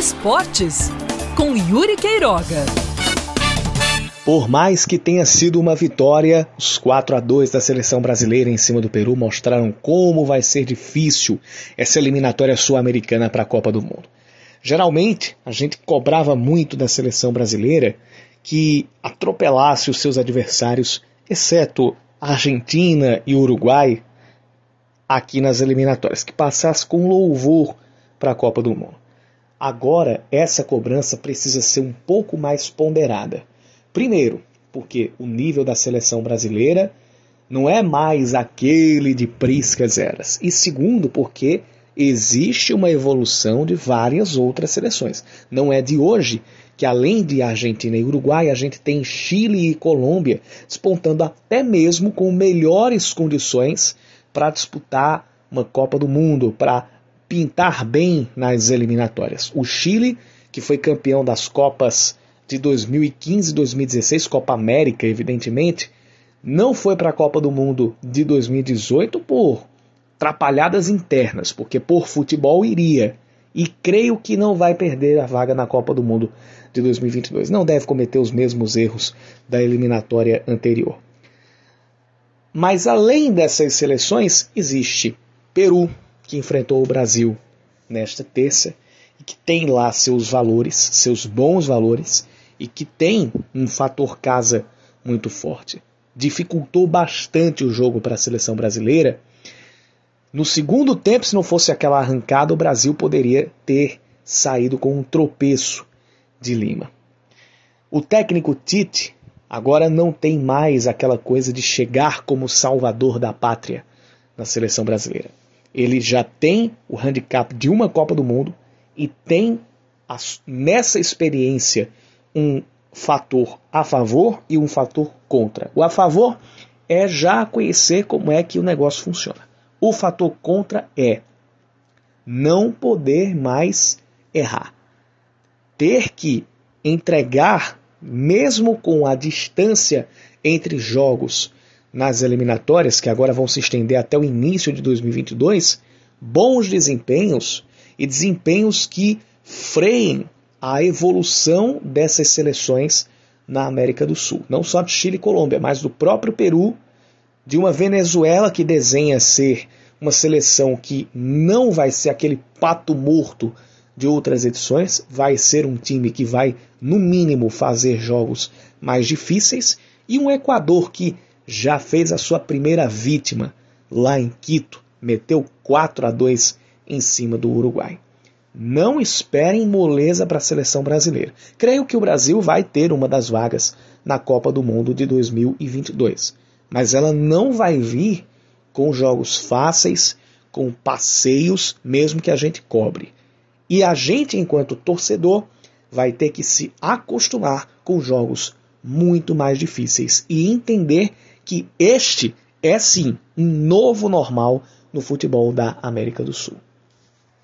Esportes, com Yuri Queiroga. Por mais que tenha sido uma vitória, os 4 a 2 da seleção brasileira em cima do Peru mostraram como vai ser difícil essa eliminatória sul-americana para a Copa do Mundo. Geralmente, a gente cobrava muito da seleção brasileira que atropelasse os seus adversários, exceto Argentina e Uruguai, aqui nas eliminatórias, que passasse com louvor para a Copa do Mundo. Agora, essa cobrança precisa ser um pouco mais ponderada. Primeiro, porque o nível da seleção brasileira não é mais aquele de priscas eras. E segundo, porque existe uma evolução de várias outras seleções. Não é de hoje que, além de Argentina e Uruguai, a gente tem Chile e Colômbia despontando até mesmo com melhores condições para disputar uma Copa do Mundo, para pintar bem nas eliminatórias. O Chile, que foi campeão das Copas de 2015 e 2016, Copa América, evidentemente, não foi para a Copa do Mundo de 2018 por trapalhadas internas, porque por futebol iria. E creio que não vai perder a vaga na Copa do Mundo de 2022. Não deve cometer os mesmos erros da eliminatória anterior. Mas além dessas seleções, existe Peru, que enfrentou o Brasil nesta terça e que tem lá seus valores, seus bons valores e que tem um fator casa muito forte. Dificultou bastante o jogo para a seleção brasileira. No segundo tempo, se não fosse aquela arrancada, o Brasil poderia ter saído com um tropeço de Lima. O técnico Tite agora não tem mais aquela coisa de chegar como salvador da pátria na seleção brasileira ele já tem o handicap de uma Copa do Mundo e tem nessa experiência um fator a favor e um fator contra. O a favor é já conhecer como é que o negócio funciona. O fator contra é não poder mais errar. Ter que entregar, mesmo com a distância entre jogos, nas eliminatórias, que agora vão se estender até o início de 2022, bons desempenhos e desempenhos que freiem a evolução dessas seleções na América do Sul. Não só de Chile e Colômbia, mas do próprio Peru, de uma Venezuela que desenha ser uma seleção que não vai ser aquele pato morto de outras edições, vai ser um time que vai, no mínimo, fazer jogos mais difíceis, e um Equador que já fez a sua primeira vítima lá em Quito, meteu 4 a 2 em cima do Uruguai. Não esperem moleza para a seleção brasileira. Creio que o Brasil vai ter uma das vagas na Copa do Mundo de 2022, mas ela não vai vir com jogos fáceis, com passeios, mesmo que a gente cobre. E a gente, enquanto torcedor, vai ter que se acostumar com jogos muito mais difíceis e entender que este é sim um novo normal no futebol da América do Sul.